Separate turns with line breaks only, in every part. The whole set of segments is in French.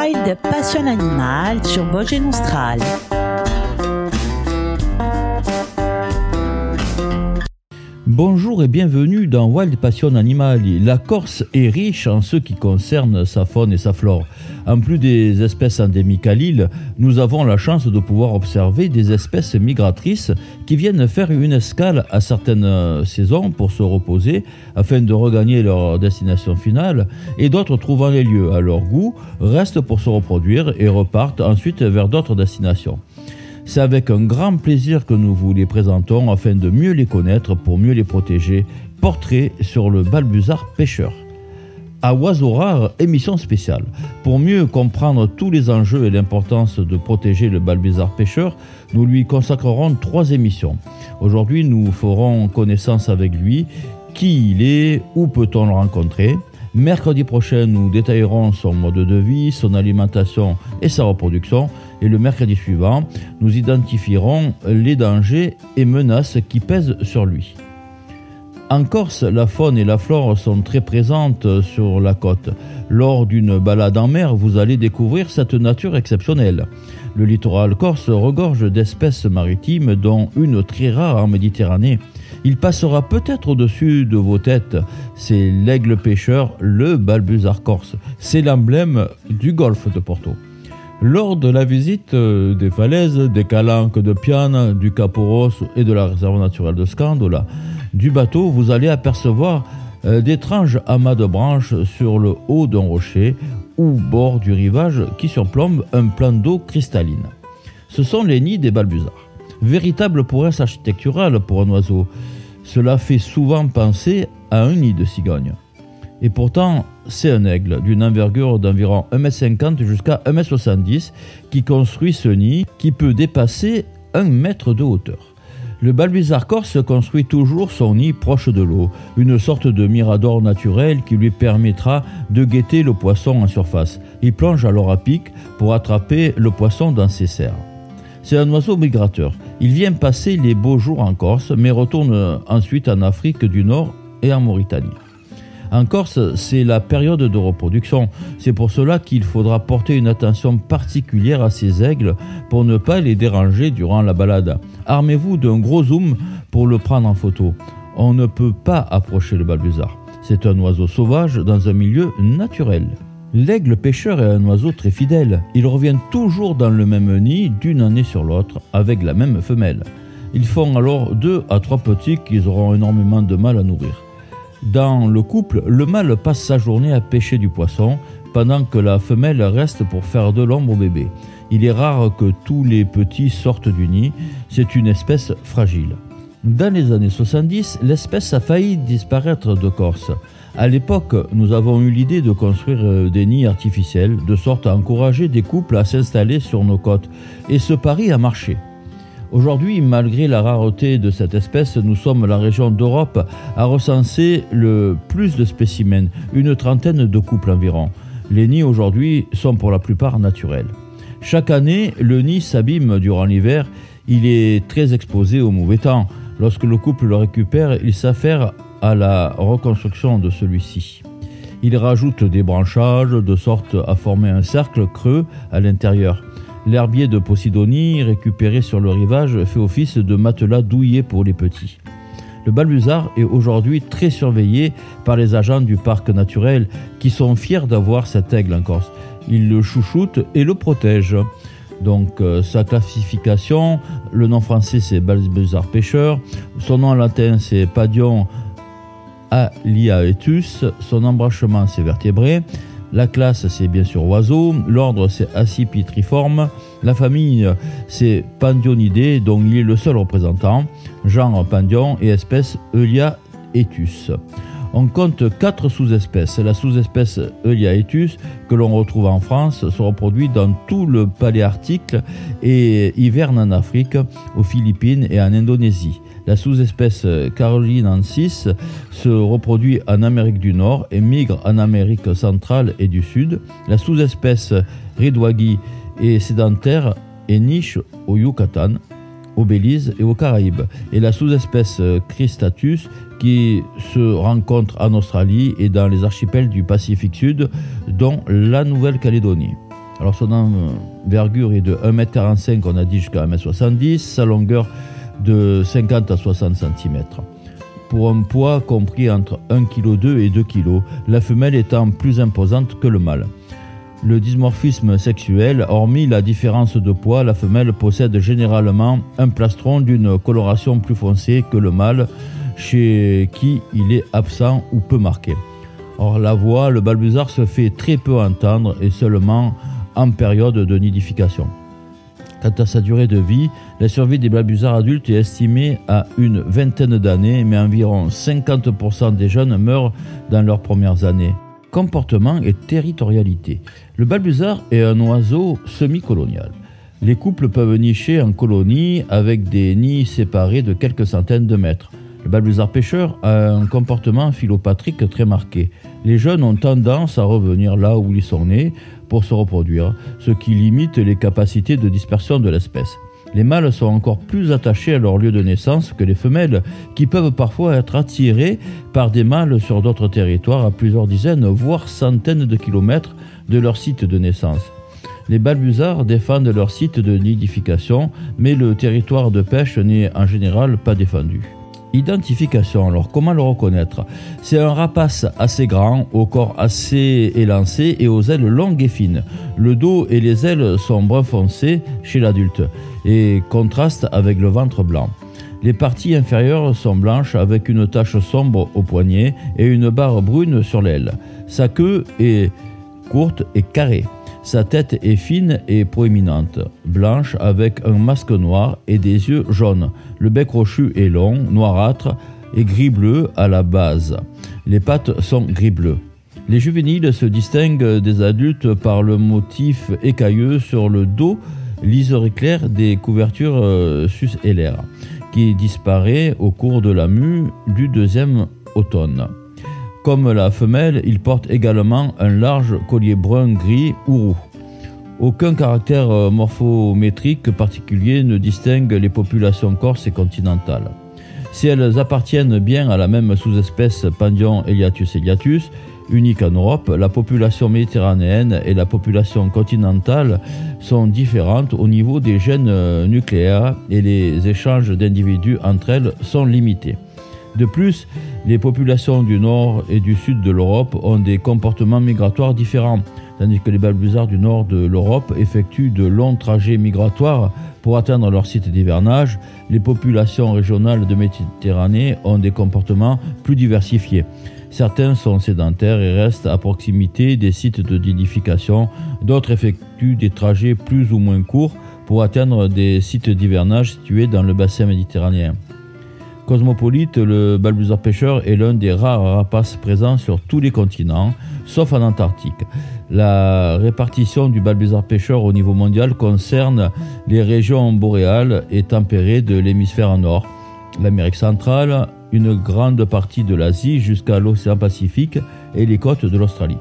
Wild Passion Animal sur Vosges Austral.
Bonjour et bienvenue dans Wild Passion Animal. La Corse est riche en ce qui concerne sa faune et sa flore. En plus des espèces endémiques à l'île, nous avons la chance de pouvoir observer des espèces migratrices qui viennent faire une escale à certaines saisons pour se reposer afin de regagner leur destination finale et d'autres trouvant les lieux à leur goût restent pour se reproduire et repartent ensuite vers d'autres destinations. C'est avec un grand plaisir que nous vous les présentons afin de mieux les connaître pour mieux les protéger. Portrait sur le balbuzard pêcheur. À Oiseau Rare, émission spéciale. Pour mieux comprendre tous les enjeux et l'importance de protéger le balbuzard pêcheur, nous lui consacrerons trois émissions. Aujourd'hui, nous ferons connaissance avec lui, qui il est, où peut-on le rencontrer? Mercredi prochain, nous détaillerons son mode de vie, son alimentation et sa reproduction et le mercredi suivant, nous identifierons les dangers et menaces qui pèsent sur lui. En Corse, la faune et la flore sont très présentes sur la côte. Lors d'une balade en mer, vous allez découvrir cette nature exceptionnelle. Le littoral corse regorge d'espèces maritimes, dont une très rare en Méditerranée. Il passera peut-être au-dessus de vos têtes. C'est l'aigle pêcheur, le balbuzard corse. C'est l'emblème du golfe de Porto. Lors de la visite euh, des falaises, des calanques de Piane, du Caporos et de la réserve naturelle de Scandola, du bateau, vous allez apercevoir euh, d'étranges amas de branches sur le haut d'un rocher ou bord du rivage qui surplombe un plan d'eau cristalline. Ce sont les nids des balbuzards. Véritable prouesse architecturale pour un oiseau, cela fait souvent penser à un nid de cigogne. Et pourtant, c'est un aigle d'une envergure d'environ 1m50 jusqu'à 1m70 qui construit ce nid qui peut dépasser 1 mètre de hauteur. Le balbuzard corse construit toujours son nid proche de l'eau, une sorte de mirador naturel qui lui permettra de guetter le poisson en surface. Il plonge alors à pic pour attraper le poisson dans ses serres. C'est un oiseau migrateur. Il vient passer les beaux jours en Corse, mais retourne ensuite en Afrique du Nord et en Mauritanie. En Corse, c'est la période de reproduction. C'est pour cela qu'il faudra porter une attention particulière à ces aigles pour ne pas les déranger durant la balade. Armez-vous d'un gros zoom pour le prendre en photo. On ne peut pas approcher le balbuzard. C'est un oiseau sauvage dans un milieu naturel. L'aigle pêcheur est un oiseau très fidèle. Il revient toujours dans le même nid d'une année sur l'autre avec la même femelle. Ils font alors deux à trois petits qu'ils auront énormément de mal à nourrir. Dans le couple, le mâle passe sa journée à pêcher du poisson, pendant que la femelle reste pour faire de l'ombre au bébé. Il est rare que tous les petits sortent du nid, c'est une espèce fragile. Dans les années 70, l'espèce a failli disparaître de Corse. À l'époque, nous avons eu l'idée de construire euh, des nids artificiels, de sorte à encourager des couples à s'installer sur nos côtes. Et ce pari a marché. Aujourd'hui, malgré la rareté de cette espèce, nous sommes la région d'Europe à recenser le plus de spécimens, une trentaine de couples environ. Les nids aujourd'hui sont pour la plupart naturels. Chaque année, le nid s'abîme durant l'hiver, il est très exposé au mauvais temps. Lorsque le couple le récupère, il s'affaire à la reconstruction de celui-ci. Il rajoute des branchages de sorte à former un cercle creux à l'intérieur. L'herbier de Posidonie, récupéré sur le rivage, fait office de matelas douillet pour les petits. Le balbuzard est aujourd'hui très surveillé par les agents du parc naturel qui sont fiers d'avoir cet aigle en Corse. Ils le chouchoutent et le protègent. Donc euh, sa classification, le nom français c'est balbuzard pêcheur, son nom latin c'est Padion aliaetus, son embranchement c'est vertébré, la classe, c'est bien sûr oiseau. L'ordre, c'est Accipitriforme. La famille, c'est Pandionidae, dont il est le seul représentant. Genre Pandion et espèce Euliaetus. On compte quatre sous-espèces. La sous-espèce Euliaetus, que l'on retrouve en France, se reproduit dans tout le paléarctique et hiverne en Afrique, aux Philippines et en Indonésie. La sous-espèce carolinensis se reproduit en Amérique du Nord et migre en Amérique centrale et du Sud. La sous-espèce ridwagi est sédentaire et niche au Yucatan, au Belize et aux Caraïbes. Et la sous-espèce Cristatus qui se rencontre en Australie et dans les archipels du Pacifique Sud, dont la Nouvelle-Calédonie. Alors son envergure est de 1m45, on a dit jusqu'à 1m70, sa longueur de 50 à 60 cm. Pour un poids compris entre 1,2 kg et 2 kg, la femelle étant plus imposante que le mâle. Le dimorphisme sexuel, hormis la différence de poids, la femelle possède généralement un plastron d'une coloration plus foncée que le mâle, chez qui il est absent ou peu marqué. Or, la voix, le balbuzard se fait très peu entendre et seulement en période de nidification. Quant à sa durée de vie, la survie des balbuzards adultes est estimée à une vingtaine d'années, mais environ 50% des jeunes meurent dans leurs premières années. Comportement et territorialité. Le balbuzard est un oiseau semi-colonial. Les couples peuvent nicher en colonie avec des nids séparés de quelques centaines de mètres. Le balbuzard pêcheur a un comportement philopatrique très marqué. Les jeunes ont tendance à revenir là où ils sont nés pour se reproduire, ce qui limite les capacités de dispersion de l'espèce. Les mâles sont encore plus attachés à leur lieu de naissance que les femelles, qui peuvent parfois être attirées par des mâles sur d'autres territoires à plusieurs dizaines, voire centaines de kilomètres de leur site de naissance. Les balbuzards défendent leur site de nidification, mais le territoire de pêche n'est en général pas défendu. Identification, alors comment le reconnaître? C'est un rapace assez grand, au corps assez élancé et aux ailes longues et fines. Le dos et les ailes sont brun foncé chez l'adulte et contrastent avec le ventre blanc. Les parties inférieures sont blanches avec une tache sombre au poignet et une barre brune sur l'aile. Sa queue est courte et carrée. Sa tête est fine et proéminente, blanche avec un masque noir et des yeux jaunes. Le bec rochu est long, noirâtre et gris-bleu à la base. Les pattes sont gris-bleu. Les juvéniles se distinguent des adultes par le motif écailleux sur le dos, liseré clair des couvertures euh, sus l'air, qui disparaît au cours de la mue du deuxième automne. Comme la femelle, il porte également un large collier brun gris ou roux. Aucun caractère euh, morphométrique particulier ne distingue les populations corses et continentales. Si elles appartiennent bien à la même sous-espèce Pandion eliatus eliatus, unique en Europe, la population méditerranéenne et la population continentale sont différentes au niveau des gènes euh, nucléaires et les échanges d'individus entre elles sont limités. De plus, les populations du nord et du sud de l'Europe ont des comportements migratoires différents, tandis que les balbuzards du nord de l'Europe effectuent de longs trajets migratoires pour atteindre leur site d'hivernage. Les populations régionales de Méditerranée ont des comportements plus diversifiés. Certains sont sédentaires et restent à proximité des sites de nidification, d'autres effectuent des trajets plus ou moins courts pour atteindre des sites d'hivernage situés dans le bassin méditerranéen. Cosmopolite, le balbuzard pêcheur est l'un des rares rapaces présents sur tous les continents, sauf en Antarctique. La répartition du balbuzard pêcheur au niveau mondial concerne les régions boréales et tempérées de l'hémisphère nord, l'Amérique centrale, une grande partie de l'Asie jusqu'à l'océan Pacifique et les côtes de l'Australie.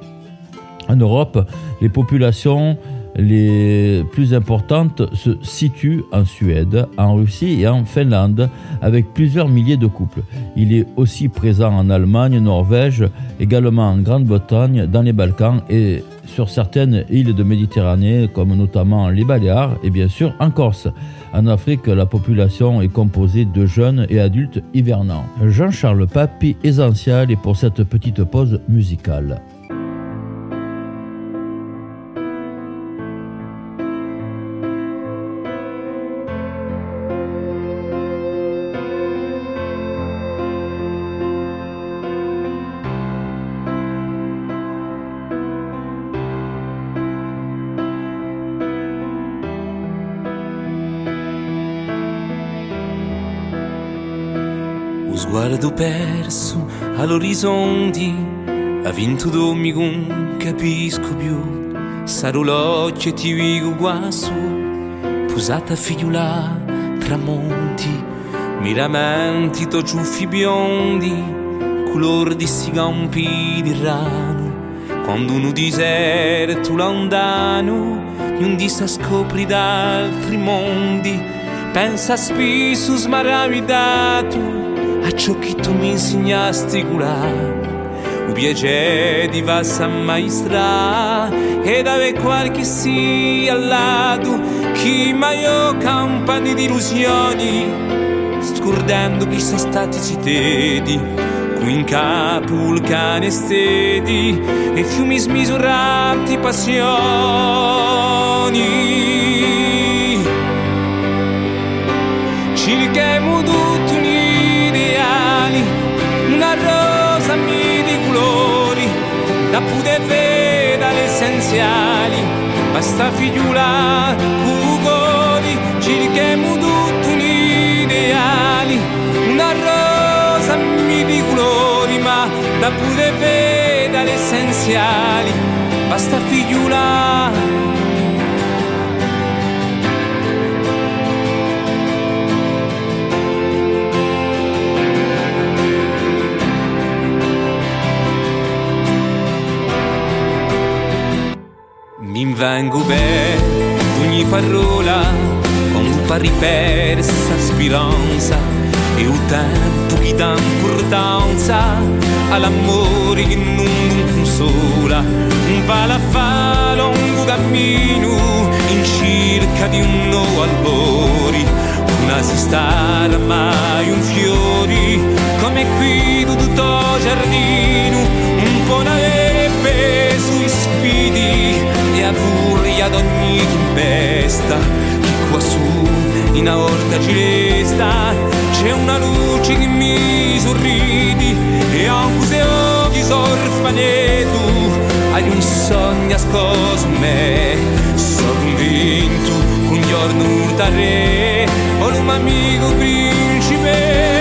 En Europe, les populations les plus importantes se situent en Suède, en Russie et en Finlande, avec plusieurs milliers de couples. Il est aussi présent en Allemagne, Norvège, également en Grande-Bretagne, dans les Balkans et sur certaines îles de Méditerranée, comme notamment les Baléares et bien sûr en Corse. En Afrique, la population est composée de jeunes et adultes hivernants. Jean-Charles Papy, essentiel, et pour cette petite pause musicale.
All'orizzonte, ha vinto domingo, capisco più, sarò l'occhio e ti dico guasso, posata figliula, tramonti, miramenti, to ciuffi biondi, color di sti campi di rano, quando uno deserto lontano, non di sta scopri d'altri mondi, pensa spesso smaravitato, a ciò che tu mi insegnasti curare. piacere di vassa maestra ed ave qualche sia al lato chi mai campani di illusioni scordando chi sono stati citati qui in capo vulcani stedi e fiumi smisurati passioni cerchiamo tutti la pude veda le basta ma sta figliula cugoli, cerchiamo tutti gli ideali, una rosa mi di colori, ma la pude veda le essenziali, ma sta parola con un pari persa speranza e un tempo che dà importanza all'amore che non consola un vala fa lungo cammino in cerca di un nuovo albori una si sta mai un fiori come qui tutto giardino un po' nave sui sfidi via furia ad ogni tempesta che quassù in aorta gilesta c'è una luce che mi sorridi e a un museo di sorfanetu agli un sogno ascoso me sono convinto un giorno urtare o un amico principe.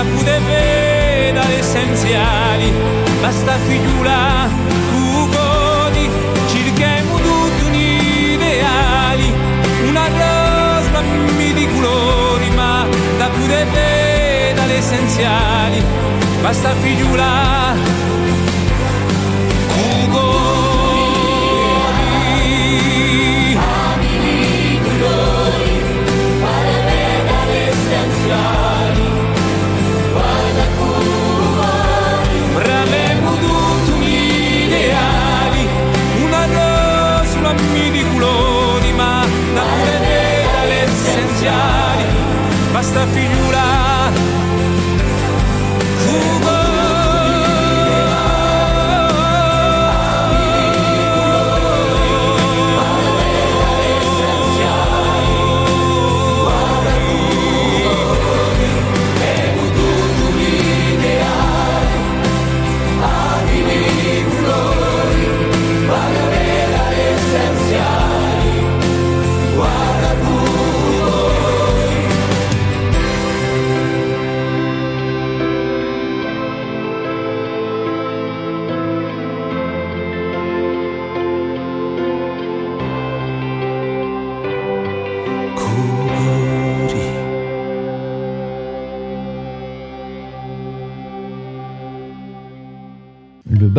Ma da poter vedere essenziali, basta figliula, tu godi, cerchiamo tutti un ideali, una rosa di colori, ma da poter vedere essenziali, basta figliula,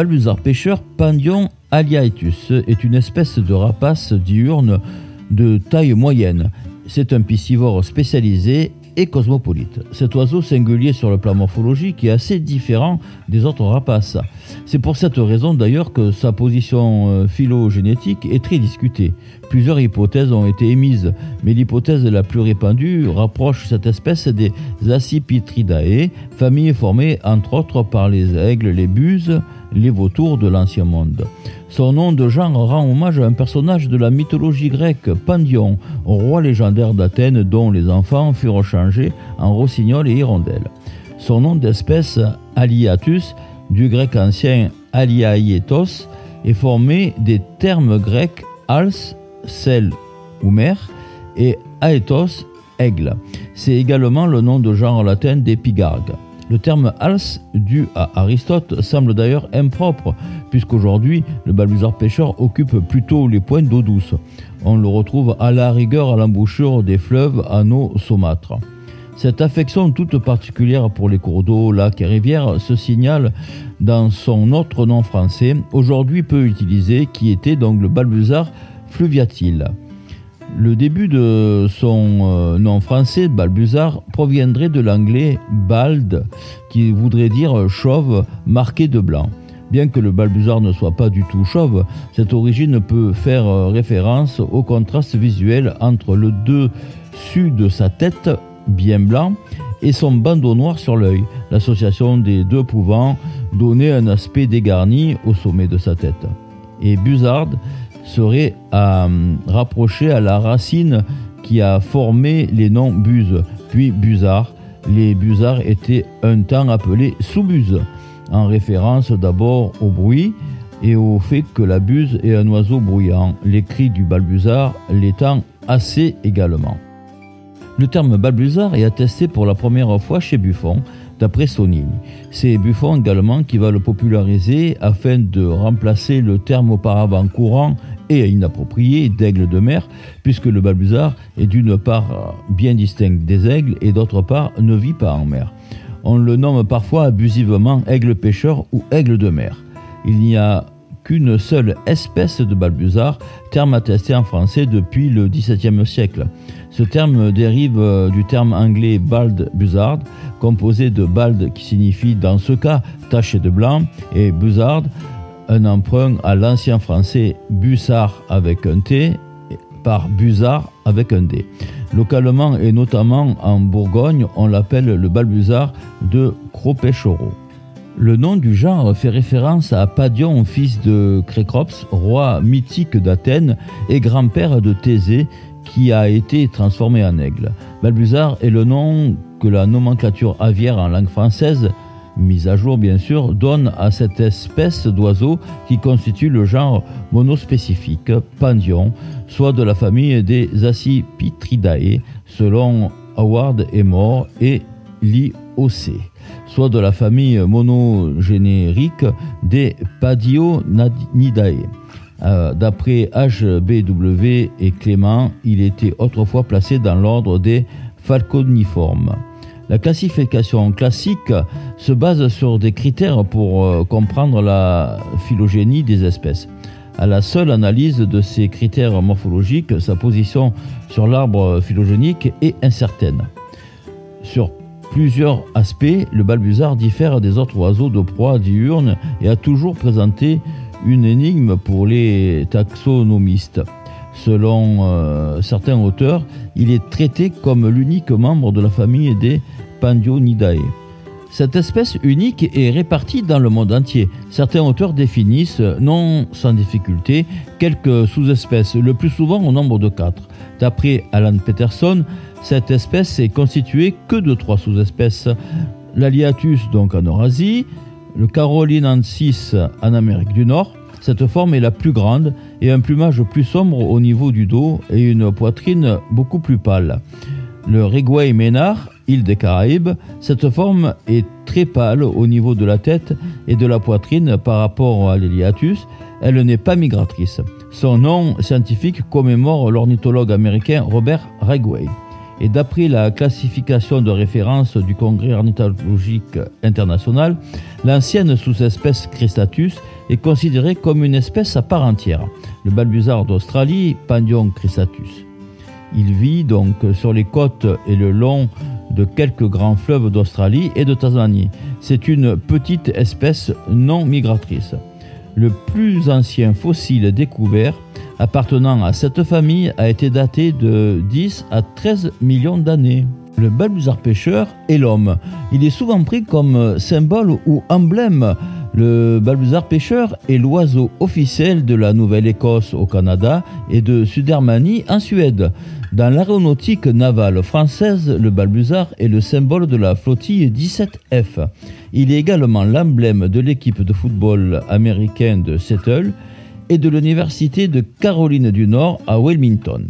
balbuzard pêcheur Pandion aliaetus est une espèce de rapace diurne de taille moyenne. C'est un piscivore spécialisé et cosmopolite. Cet oiseau singulier sur le plan morphologique est assez différent des autres rapaces. C'est pour cette raison d'ailleurs que sa position euh, phylogénétique est très discutée. Plusieurs hypothèses ont été émises, mais l'hypothèse la plus répandue rapproche cette espèce des Accipitridae, famille formée entre autres par les aigles, les buses, les vautours de l'Ancien Monde. Son nom de genre rend hommage à un personnage de la mythologie grecque, Pandion, roi légendaire d'Athènes dont les enfants furent changés en rossignols et hirondelles. Son nom d'espèce, Aliatus, du grec ancien aliaietos, est formé des termes grecs als, sel ou mer, et aethos, aigle. C'est également le nom de genre latin d'épigargue. Le terme als, dû à Aristote, semble d'ailleurs impropre, puisqu'aujourd'hui, le balbuzard pêcheur occupe plutôt les points d'eau douce. On le retrouve à la rigueur à l'embouchure des fleuves à nos saumâtres. Cette affection toute particulière pour les cours d'eau, lacs et rivières se signale dans son autre nom français, aujourd'hui peu utilisé, qui était donc le balbuzard fluviatile. Le début de son euh, nom français, balbuzard, proviendrait de l'anglais bald, qui voudrait dire chauve marqué de blanc. Bien que le balbuzard ne soit pas du tout chauve, cette origine peut faire euh, référence au contraste visuel entre le dessus de sa tête, bien blanc, et son bandeau noir sur l'œil, l'association des deux pouvant donner un aspect dégarni au sommet de sa tête. Et Buzzard serait à euh, rapprocher à la racine qui a formé les noms Buse, puis Buzard. Les Busards étaient un temps appelés sous-buse en référence d'abord au bruit et au fait que la buse est un oiseau bruyant, les cris du balbuzard l'étant assez également. Le terme balbuzard est attesté pour la première fois chez Buffon, d'après Sonini. C'est Buffon également qui va le populariser afin de remplacer le terme auparavant courant et inapproprié d'aigle de mer, puisque le balbuzard est d'une part bien distinct des aigles et d'autre part ne vit pas en mer. On le nomme parfois abusivement aigle pêcheur ou aigle de mer. Il n'y a qu'une seule espèce de balbuzard, terme attesté en français depuis le XVIIe siècle. Ce terme dérive euh, du terme anglais bald buzzard, composé de bald qui signifie dans ce cas taché de blanc et buzzard, un emprunt à l'ancien français bussard avec un T par buzzard avec un D. Localement et notamment en Bourgogne, on l'appelle le balbuzard de Cropéchoro. Le nom du genre fait référence à Padion, fils de Crécrops, roi mythique d'Athènes et grand-père de Thésée, qui a été transformé en aigle. Balbuzard est le nom que la nomenclature aviaire en langue française mise à jour bien sûr, donne à cette espèce d'oiseau qui constitue le genre monospécifique Pandion, soit de la famille des Accipitridae, selon Howard et Moore et Liocé, soit de la famille monogénérique des Padionidae. Euh, d'après HBW et Clément, il était autrefois placé dans l'ordre des falconiformes. La classification classique se base sur des critères pour euh, comprendre la phylogénie des espèces. À la seule analyse de ces critères morphologiques, sa position sur l'arbre phylogénique est incertaine. Sur plusieurs aspects, le balbuzard diffère des autres oiseaux de proie diurne et a toujours présenté une énigme pour les taxonomistes. Selon euh, certains auteurs, il est traité comme l'unique membre de la famille des Pandionidae. Cette espèce unique est répartie dans le monde entier. Certains auteurs définissent, non sans difficulté, quelques sous-espèces, le plus souvent au nombre de quatre. D'après Alan Peterson, cette espèce est constituée que de trois sous-espèces. L'Aliatus, donc en Eurasie, le Carolinensis en Amérique du Nord. Cette forme est la plus grande et un plumage plus sombre au niveau du dos et une poitrine beaucoup plus pâle. Le Reguay Ménard île des Caraïbes, cette forme est très pâle au niveau de la tête et de la poitrine par rapport à l'Eliatus. Elle n'est pas migratrice. Son nom scientifique commémore l'ornithologue américain Robert Regway. Et d'après la classification de référence du Congrès ornithologique international, l'ancienne sous-espèce Cristatus est considérée comme une espèce à part entière. Le balbuzard d'Australie, Pandion cristatus. Il vit donc sur les côtes et le long de quelques grands fleuves d'Australie et de Tasmanie. C'est une petite espèce non migratrice. Le plus ancien fossile découvert appartenant à cette famille a été daté de 10 à 13 millions d'années. Le balbuzard pêcheur est l'homme. Il est souvent pris comme symbole ou emblème le balbuzard pêcheur est l'oiseau officiel de la Nouvelle-Écosse au Canada et de Sudermanie en Suède. Dans l'aéronautique navale française, le balbuzard est le symbole de la flottille 17F. Il est également l'emblème de l'équipe de football américain de Seattle et de l'Université de Caroline du Nord à Wilmington.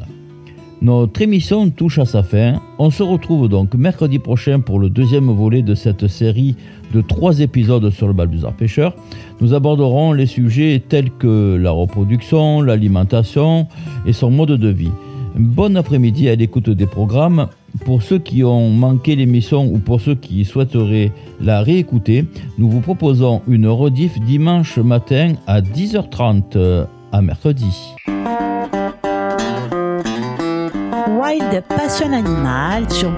Notre émission touche à sa fin. On se retrouve donc mercredi prochain pour le deuxième volet de cette série de trois épisodes sur le balbuzard pêcheur. Nous aborderons les sujets tels que la reproduction, l'alimentation et son mode de vie. Bon après-midi à l'écoute des programmes pour ceux qui ont manqué l'émission ou pour ceux qui souhaiteraient la réécouter, nous vous proposons une rediff dimanche matin à 10h30 euh, à mercredi.
Wild Passion Animal sur.